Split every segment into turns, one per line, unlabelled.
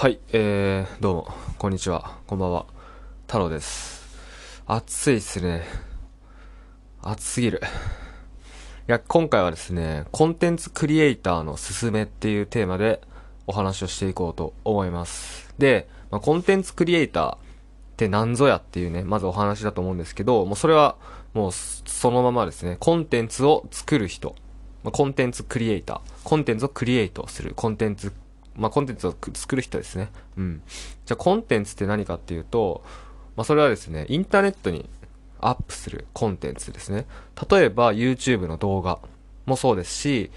はい、えー、どうも、こんにちは、こんばんは、太郎です。暑いっすね。暑すぎる。いや、今回はですね、コンテンツクリエイターのすすめっていうテーマでお話をしていこうと思います。で、まあ、コンテンツクリエイターって何ぞやっていうね、まずお話だと思うんですけど、もうそれはもうそのままですね、コンテンツを作る人、まあ、コンテンツクリエイター、コンテンツをクリエイトする、コンテンツ、まあ、コンテンツを作る人ですね。うん。じゃあ、コンテンツって何かっていうと、まあ、それはですね、インターネットにアップするコンテンツですね。例えば、YouTube の動画もそうですし、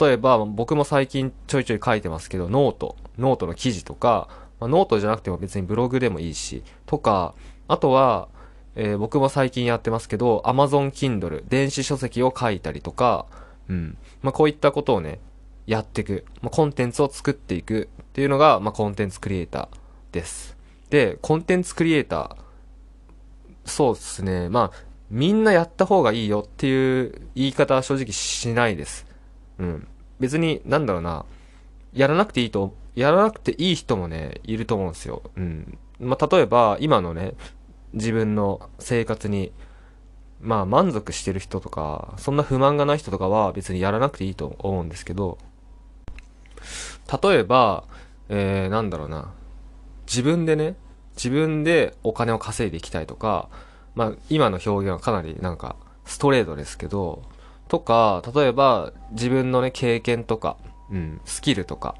例えば、僕も最近ちょいちょい書いてますけど、 note、note の記事とか、まあ、ノートじゃなくても別にブログでもいいし、とか、あとは、えー僕も最近やってますけど、Amazon Kindle、電子書籍を書いたりとか、うん。まあ、こういったことをね、やっていく。まあ、コンテンツを作っていくっていうのが、まあ、コンテンツクリエイターです。で、コンテンツクリエイター、そうですね。まあ、みんなやった方がいいよっていう言い方は正直しないです。うん。別に、なんだろうな、やらなくていいと、やらなくていい人もね、いると思うんですよ。うん。まあ、例えば、今のね、自分の生活に、まあ、満足してる人とか、そんな不満がない人とかは別にやらなくていいと思うんですけど、例えば、えー、なんだろうな、自分でね、自分でお金を稼いでいきたいとか、まあ、今の表現はかなりなんか、ストレートですけど、とか、例えば、自分のね、経験とか、うん、スキルとか、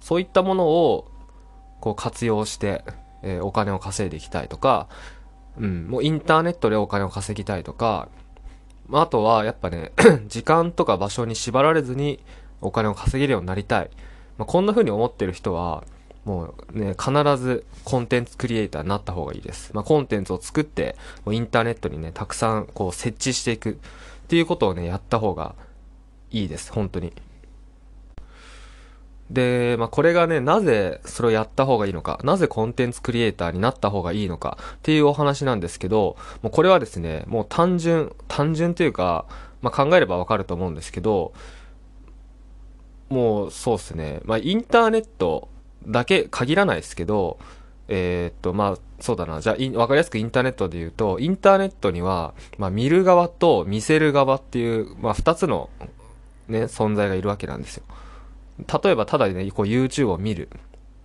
そういったものを、こう活用して、えーお金を稼いでいきたいとか、うん、もうインターネットでお金を稼ぎたいとか、まあとは、やっぱね、時間とか場所に縛られずにお金を稼げるようになりたい。まあ、こんな風に思ってる人は、もうね、必ずコンテンツクリエイターになった方がいいです。まあ、コンテンツを作って、もうインターネットにね、たくさんこう設置していくっていうことをね、やった方がいいです。本当に。で、まあ、これがね、なぜそれをやった方がいいのか、なぜコンテンツクリエイターになった方がいいのかっていうお話なんですけど、もうこれはですね、もう単純、単純というか、まあ、考えればわかると思うんですけど、もうそうですね、まあ、インターネットだけ限らないですけど、えーっと、まあ、そうだな。じゃあ、わかりやすくインターネットで言うと、インターネットには、まあ、見る側と見せる側っていう、まあ、二つの、ね、存在がいるわけなんですよ。例えば、ただね、こう YouTube を見る。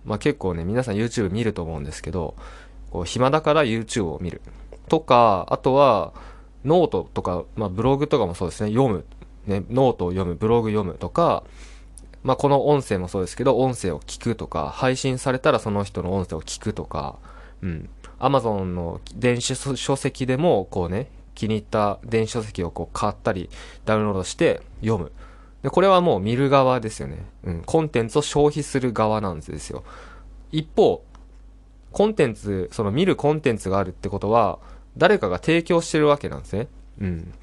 まあ、結構ね、皆さん YouTube 見ると思うんですけど、こう暇だから YouTube を見る。とか、あとは、ノートとか、まあ、ブログとかもそうですね、読む。ね、ノートを読む、ブログ読むとか、まあ、この音声もそうですけど、音声を聞くとか、配信されたらその人の音声を聞くとか、うん。Amazon の電子書籍でも、こうね、気に入った電子書籍をこう買ったり、ダウンロードして読む。で、これはもう見る側ですよね。うん。コンテンツを消費する側なんですよ。一方、コンテンツ、その見るコンテンツがあるってことは、誰かが提供してるわけなんですね。うん。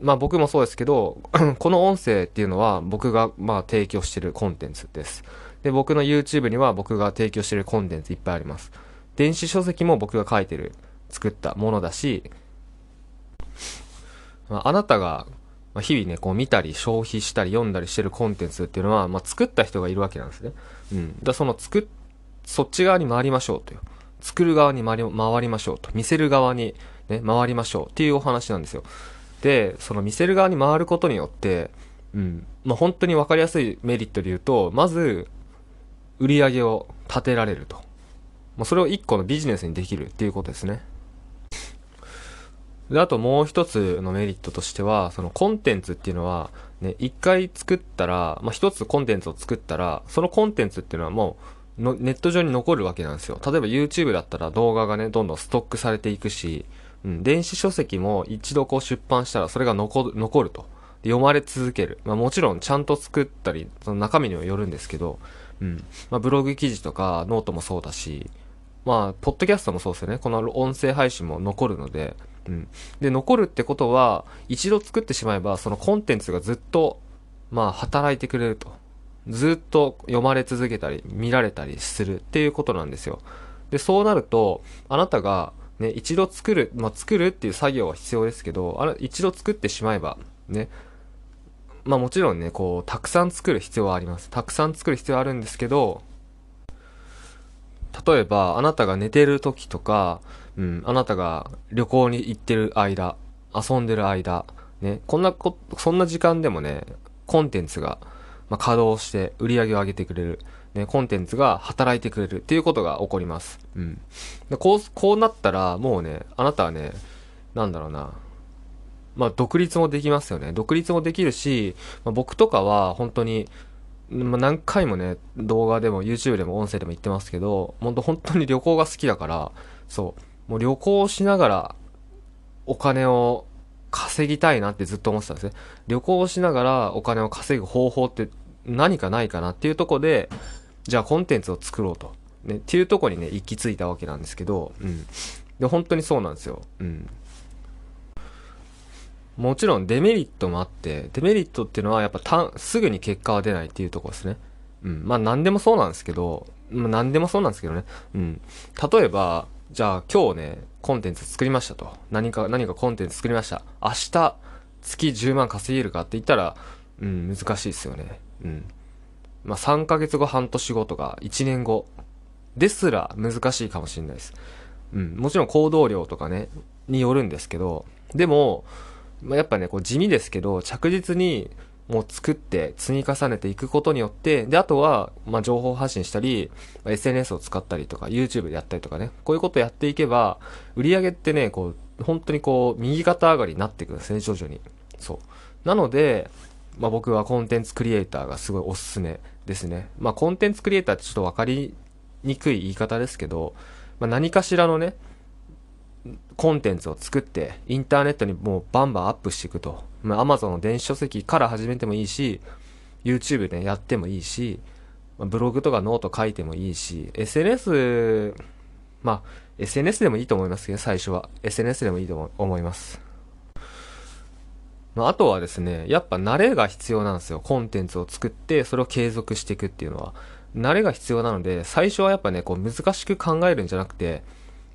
まあ僕もそうですけど、この音声っていうのは僕がまあ提供してるコンテンツです。で、僕の YouTube には僕が提供してるコンテンツいっぱいあります。電子書籍も僕が書いてる、作ったものだし、まあ、あなたが日々ね、こう見たり消費したり読んだりしてるコンテンツっていうのは、まあ作った人がいるわけなんですね。うん。だその作っ、そっち側に回りましょうという。作る側に回り回りましょうと。見せる側にね、回りましょうっていうお話なんですよ。で、その見せる側に回ることによって、うん。まあ、本当にわかりやすいメリットで言うと、まず、売り上げを立てられると。まあ、それを一個のビジネスにできるっていうことですね。で、あともう一つのメリットとしては、そのコンテンツっていうのは、ね、一回作ったら、まあ、一つコンテンツを作ったら、そのコンテンツっていうのはもう、のネット上に残るわけなんですよ。例えば YouTube だったら動画がね、どんどんストックされていくし、うん、電子書籍も一度こう出版したらそれが残る、残ると。で読まれ続ける。まあもちろんちゃんと作ったり、その中身にはよるんですけど、うん。まあブログ記事とかノートもそうだし、まあ、ポッドキャストもそうですよね。この音声配信も残るので、うん。で、残るってことは、一度作ってしまえば、そのコンテンツがずっと、まあ、働いてくれると。ずっと読まれ続けたり、見られたりするっていうことなんですよ。で、そうなると、あなたが、ね、一度作る、まあ、作るっていう作業は必要ですけど、あれ、一度作ってしまえば、ね、まあもちろんね、こう、たくさん作る必要はあります。たくさん作る必要はあるんですけど、例えば、あなたが寝てる時とか、うん、あなたが旅行に行ってる間、遊んでる間、ね、こんなこ、そんな時間でもね、コンテンツが、まあ、稼働して売り上げを上げてくれる。ね、コンテンツが働いてくれるっていうことが起こります。うん。でこう、こうなったら、もうね、あなたはね、なんだろうな、まあ、独立もできますよね。独立もできるし、まあ、僕とかは本当に、まあ、何回もね、動画でも YouTube でも音声でも言ってますけど、本当本当に旅行が好きだから、そう、もう旅行しながらお金を稼ぎたいなってずっと思ってたんですね。旅行しながらお金を稼ぐ方法って何かないかなっていうとこで、じゃあコンテンツを作ろうと。ね、っていうとこにね、行き着いたわけなんですけど、うん。で、本当にそうなんですよ。うん。もちろんデメリットもあって、デメリットっていうのはやっぱたすぐに結果は出ないっていうとこですね。うん。まあ何でもそうなんですけど、まあ何でもそうなんですけどね。うん。例えば、じゃあ今日ね、コンテンツ作りましたと。何か、何かコンテンツ作りました。明日、月10万稼げるかって言ったら、うん、難しいですよね。うん。まあ3ヶ月後、半年後とか、1年後ですら難しいかもしれないです。うん。もちろん行動量とかね、によるんですけど、でも、まあ、やっぱね、こう地味ですけど、着実にもう作って積み重ねていくことによって、で、あとは、まあ、情報発信したり、ま、SNS を使ったりとか、YouTube でやったりとかね、こういうことやっていけば、売り上げってね、こう、本当にこう、右肩上がりになっていくんですね、徐々に。そう。なので、まあ、僕はコンテンツクリエイターがすごいおすすめですね。まあ、コンテンツクリエイターってちょっとわかりにくい言い方ですけど、まあ、何かしらのね、コンテンツを作って、インターネットにもうバンバンアップしていくと。まあ、Amazon の電子書籍から始めてもいいし、YouTube でやってもいいし、まブログとかノート書いてもいいし、SNS、まあ、SNS でもいいと思いますけど、最初は。SNS でもいいと思います。まあ、あとはですね、やっぱ慣れが必要なんですよ。コンテンツを作って、それを継続していくっていうのは。慣れが必要なので、最初はやっぱね、こう難しく考えるんじゃなくて、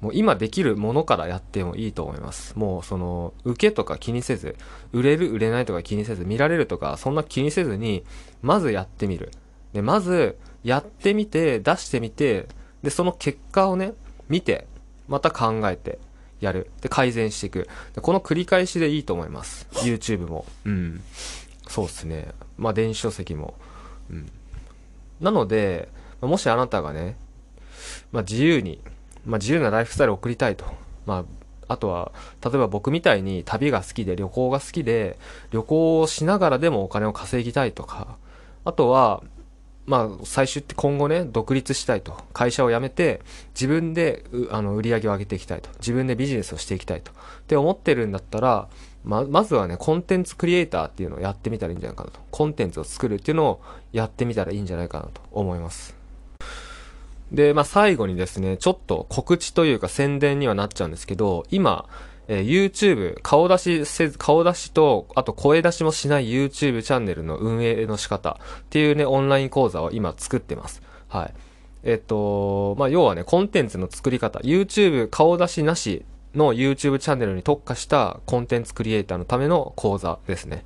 もう今できるものからやってもいいと思います。もうその、受けとか気にせず、売れる売れないとか気にせず、見られるとか、そんな気にせずに、まずやってみる。で、まず、やってみて、出してみて、で、その結果をね、見て、また考えて、やる。で、改善していく。で、この繰り返しでいいと思います。YouTube も。うん。そうっすね。まあ、電子書籍も。うん。なので、もしあなたがね、まあ、自由に、まあ、自由なライフスタイルを送りたいと。まあ、あとは、例えば僕みたいに旅が好きで旅行が好きで、旅行をしながらでもお金を稼ぎたいとか、あとは、まあ、最終って今後ね、独立したいと。会社を辞めて、自分で、あの、売り上げを上げていきたいと。自分でビジネスをしていきたいと。って思ってるんだったら、ま、まずはね、コンテンツクリエイターっていうのをやってみたらいいんじゃないかなと。コンテンツを作るっていうのをやってみたらいいんじゃないかなと思います。で、まあ、最後にですね、ちょっと告知というか宣伝にはなっちゃうんですけど、今、えー、YouTube、顔出しせず、顔出しと、あと声出しもしない YouTube チャンネルの運営の仕方っていうね、オンライン講座を今作ってます。はい。えっと、まあ、要はね、コンテンツの作り方、YouTube 顔出しなしの YouTube チャンネルに特化したコンテンツクリエイターのための講座ですね。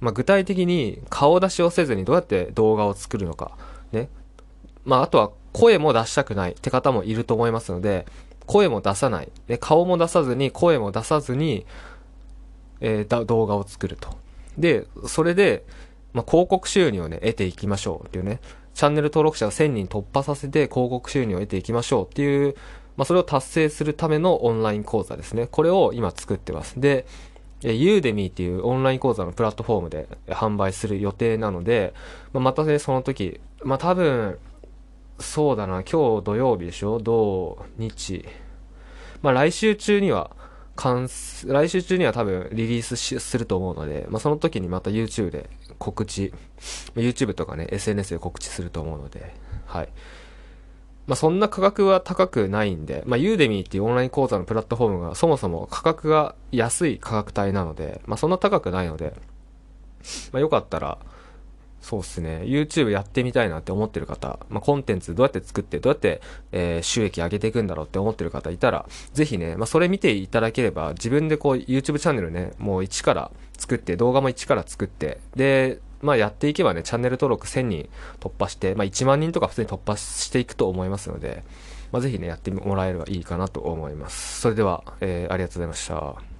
まあ、具体的に顔出しをせずにどうやって動画を作るのか、ね。まあ、あとは声も出したくないって方もいると思いますので、声も出さない。で、顔も出さずに、声も出さずに、えー、動画を作ると。で、それで、まあ、広告収入をね、得ていきましょうっていうね、チャンネル登録者を1000人突破させて広告収入を得ていきましょうっていう、まあ、それを達成するためのオンライン講座ですね。これを今作ってます。で、ユーデミーっていうオンライン講座のプラットフォームで販売する予定なので、まあ、またね、その時、まあ、多分、そうだな、今日土曜日でしょ？土、日。まあ来週中には、来週中には多分リリースすると思うので、まあその時にまた YouTube で告知、YouTube とかね、SNS で告知すると思うので、はい。まあそんな価格は高くないんで、まあユーデミーっていうオンライン講座のプラットフォームがそもそも価格が安い価格帯なので、まあそんな高くないので、まあよかったら、そうっすね。YouTube やってみたいなって思ってる方、まあ、コンテンツどうやって作って、どうやって、えー、収益上げていくんだろうって思ってる方いたら、ぜひね、まあ、それ見ていただければ、自分でこう、YouTube チャンネルね、もう一から作って、動画も一から作って、で、まあやっていけばね、チャンネル登録1000人突破して、まあ1万人とか普通に突破していくと思いますので、まあぜひね、やってもらえればいいかなと思います。それでは、えー、ありがとうございました。